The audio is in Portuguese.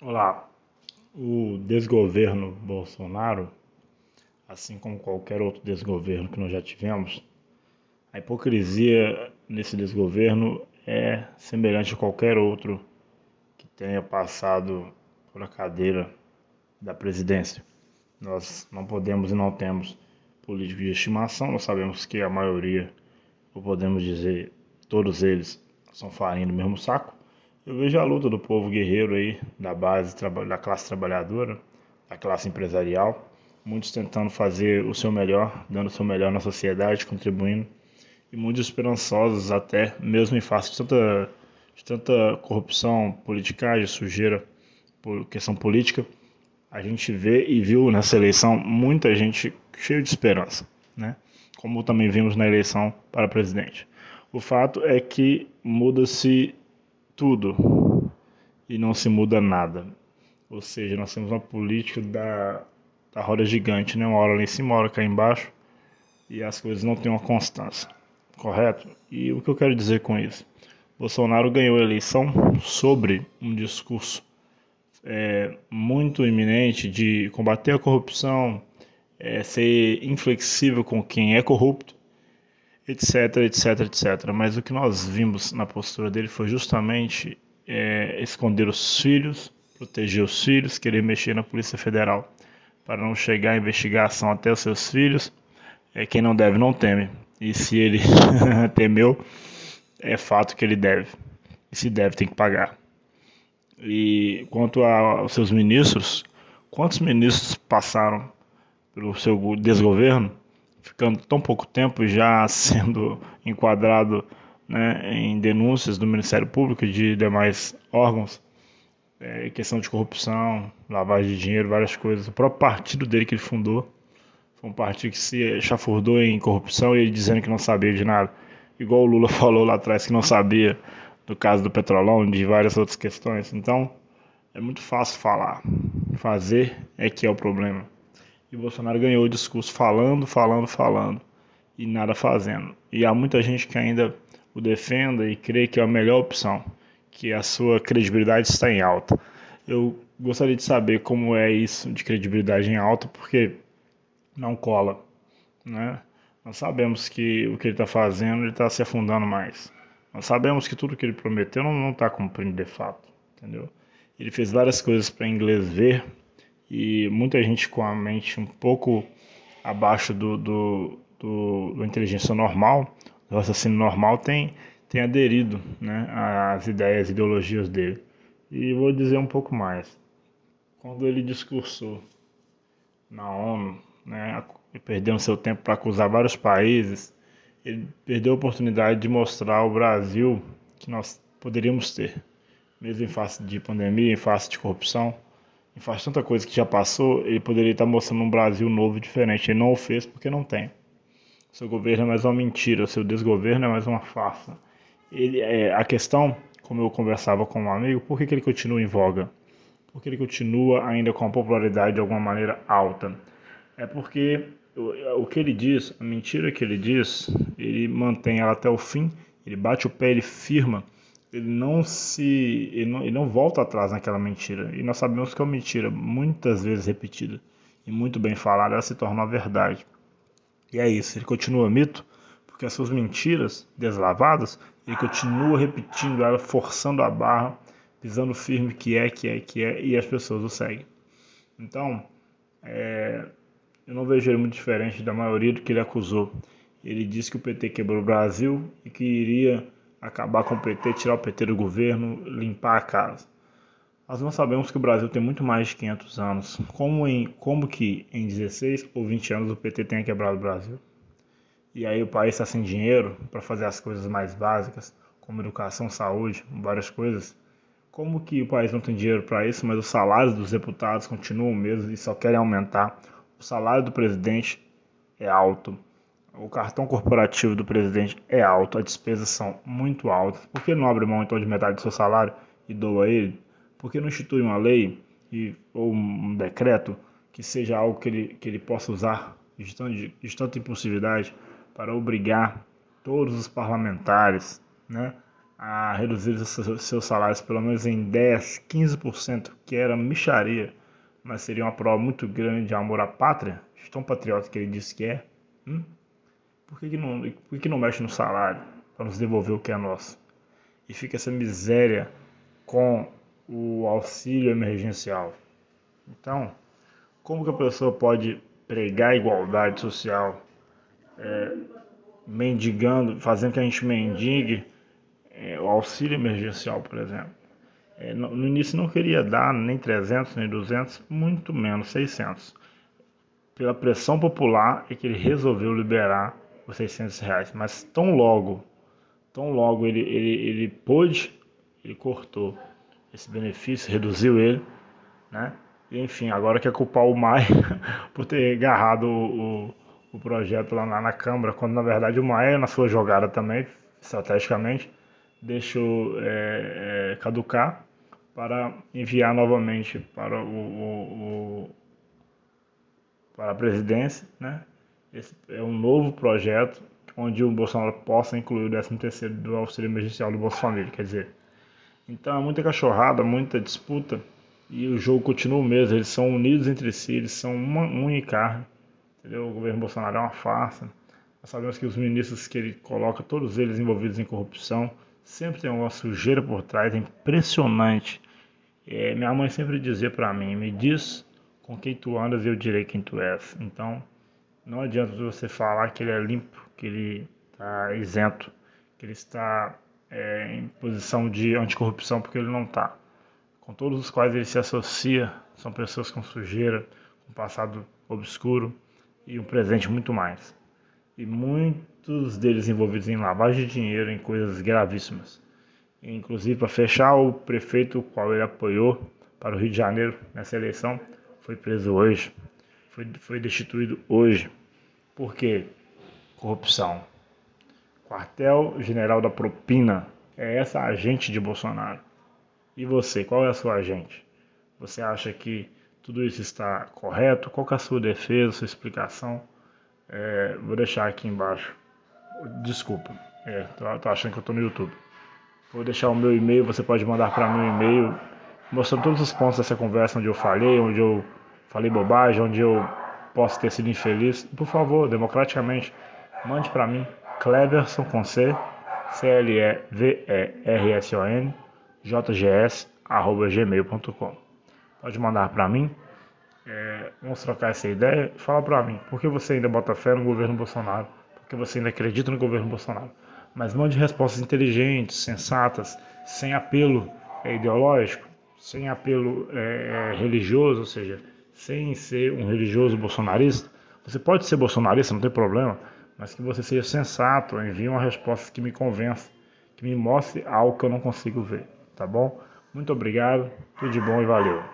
Olá, o desgoverno Bolsonaro, assim como qualquer outro desgoverno que nós já tivemos, a hipocrisia nesse desgoverno é semelhante a qualquer outro que tenha passado por a cadeira da presidência. Nós não podemos e não temos político de estimação, nós sabemos que a maioria, ou podemos dizer todos eles, são farinha do mesmo saco. Eu vejo a luta do povo guerreiro aí, da base, da classe trabalhadora, da classe empresarial, muitos tentando fazer o seu melhor, dando o seu melhor na sociedade, contribuindo, e muitos esperançosos até, mesmo em face de tanta, de tanta corrupção, politicagem, sujeira, por questão política, a gente vê e viu nessa eleição muita gente cheia de esperança, né? Como também vimos na eleição para presidente. O fato é que muda-se tudo e não se muda nada. Ou seja, nós temos uma política da, da roda gigante, né? uma hora lá em cima, uma hora cá embaixo, e as coisas não têm uma constância, correto? E o que eu quero dizer com isso? Bolsonaro ganhou a eleição sobre um discurso é, muito iminente de combater a corrupção, é, ser inflexível com quem é corrupto etc, etc, etc. Mas o que nós vimos na postura dele foi justamente é, esconder os filhos, proteger os filhos, querer mexer na Polícia Federal para não chegar a investigação até os seus filhos. É, quem não deve não teme. E se ele temeu, é fato que ele deve. E se deve, tem que pagar. E quanto aos seus ministros, quantos ministros passaram pelo seu desgoverno? Ficando tão pouco tempo já sendo enquadrado né, em denúncias do Ministério Público e de demais órgãos, é, questão de corrupção, lavagem de dinheiro, várias coisas. O próprio partido dele que ele fundou foi um partido que se chafurdou em corrupção e ele dizendo que não sabia de nada. Igual o Lula falou lá atrás que não sabia do caso do Petrolão, de várias outras questões. Então, é muito fácil falar. Fazer é que é o problema. E Bolsonaro ganhou o discurso falando, falando, falando e nada fazendo. E há muita gente que ainda o defenda e crê que é a melhor opção, que a sua credibilidade está em alta. Eu gostaria de saber como é isso de credibilidade em alta, porque não cola, né? Nós sabemos que o que ele está fazendo, ele está se afundando mais. Nós sabemos que tudo que ele prometeu não está cumprindo de fato, entendeu? Ele fez várias coisas para inglês ver e muita gente com a mente um pouco abaixo do, do, do, do inteligência normal, do raciocínio normal, tem, tem aderido né, às ideias, ideologias dele. E vou dizer um pouco mais. Quando ele discursou na ONU, né, perdendo seu tempo para acusar vários países, ele perdeu a oportunidade de mostrar ao Brasil que nós poderíamos ter, mesmo em face de pandemia, em face de corrupção, e faz tanta coisa que já passou, ele poderia estar mostrando um Brasil novo diferente. Ele não o fez porque não tem. Seu governo é mais uma mentira, seu desgoverno é mais uma farsa. Ele, é, a questão, como eu conversava com um amigo, por que, que ele continua em voga? Por que ele continua ainda com a popularidade de alguma maneira alta? É porque o, o que ele diz, a mentira que ele diz, ele mantém ela até o fim, ele bate o pé, ele firma ele não se ele não, ele não, volta atrás naquela mentira. E nós sabemos que é uma mentira muitas vezes repetida e muito bem falada ela se torna uma verdade. E é isso ele continua mito porque as suas mentiras deslavadas ele continua repetindo ela forçando a barra pisando firme que é que é que é e as pessoas o seguem. Então é, eu não vejo ele muito diferente da maioria do que ele acusou. Ele disse que o PT quebrou o Brasil e que iria acabar com o PT, tirar o PT do governo, limpar a casa. Nós não sabemos que o Brasil tem muito mais de 500 anos. Como, em, como que em 16 ou 20 anos o PT tenha quebrado o Brasil? E aí o país está sem dinheiro para fazer as coisas mais básicas, como educação, saúde, várias coisas. Como que o país não tem dinheiro para isso, mas os salários dos deputados continuam mesmo e só querem aumentar? O salário do presidente é alto. O cartão corporativo do presidente é alto, as despesas são muito altas. Por que não abre mão então de metade do seu salário e doa ele? Por que não institui uma lei e, ou um decreto que seja algo que ele, que ele possa usar de, tanta, de impulsividade para obrigar todos os parlamentares, né, a reduzir seus salários pelo menos em 10, 15%, que era micharia, mas seria uma prova muito grande de amor à pátria, tão patriota que ele disse que é, hum? Por, que, que, não, por que não mexe no salário para nos devolver o que é nosso? E fica essa miséria com o auxílio emergencial. Então, como que a pessoa pode pregar igualdade social, é, mendigando, fazendo que a gente mendigue é, o auxílio emergencial, por exemplo? É, no, no, início não queria dar nem 300, nem 200, muito menos 600. Pela pressão popular é que ele resolveu liberar os 600 reais. Mas tão logo, tão logo ele, ele, ele pôde, ele cortou esse benefício, reduziu ele, né? E, enfim, agora quer culpar o Maia por ter agarrado o, o, o projeto lá na, na, Câmara, quando na verdade o Maia, na sua jogada também, estrategicamente, deixou é, é, caducar para enviar novamente para o, o, o, para a presidência, né? Esse é um novo projeto onde o Bolsonaro possa incluir o 13 terceiro do auxílio emergencial do Bolsa Família, quer dizer, então é muita cachorrada, muita disputa e o jogo continua o mesmo. Eles são unidos entre si, eles são uma única carne. Entendeu? O governo Bolsonaro é uma farsa. Nós sabemos que os ministros que ele coloca, todos eles envolvidos em corrupção, sempre tem uma sujeira por trás, é impressionante. É, minha mãe sempre dizia para mim: me diz com quem tu andas e eu direi quem tu és. Então, não adianta você falar que ele é limpo, que ele está isento, que ele está é, em posição de anticorrupção, porque ele não está. Com todos os quais ele se associa, são pessoas com sujeira, com passado obscuro e um presente muito mais. E muitos deles envolvidos em lavagem de dinheiro, em coisas gravíssimas. Inclusive, para fechar, o prefeito, o qual ele apoiou para o Rio de Janeiro nessa eleição, foi preso hoje, foi, foi destituído hoje. Por quê? Corrupção. Quartel-General da Propina é essa agente de Bolsonaro. E você, qual é a sua agente? Você acha que tudo isso está correto? Qual é a sua defesa, sua explicação? É, vou deixar aqui embaixo. Desculpa, é, tô, tô achando que eu estou no YouTube. Vou deixar o meu e-mail, você pode mandar para mim um e-mail mostrando todos os pontos dessa conversa onde eu falei, onde eu falei bobagem, onde eu posso ter sido infeliz. Por favor, democraticamente, mande para mim Cleverson com C, C-L-E-V-E-R-S-O-N, JGS, arroba gmail.com. Pode mandar para mim. É, vamos trocar essa ideia. Fala para mim, por que você ainda bota fé no governo Bolsonaro? Por que você ainda acredita no governo Bolsonaro? Mas mande respostas inteligentes, sensatas, sem apelo é, ideológico, sem apelo é, religioso, ou seja, sem ser um religioso bolsonarista. Você pode ser bolsonarista, não tem problema, mas que você seja sensato, envie uma resposta que me convença, que me mostre algo que eu não consigo ver, tá bom? Muito obrigado, tudo de bom e valeu.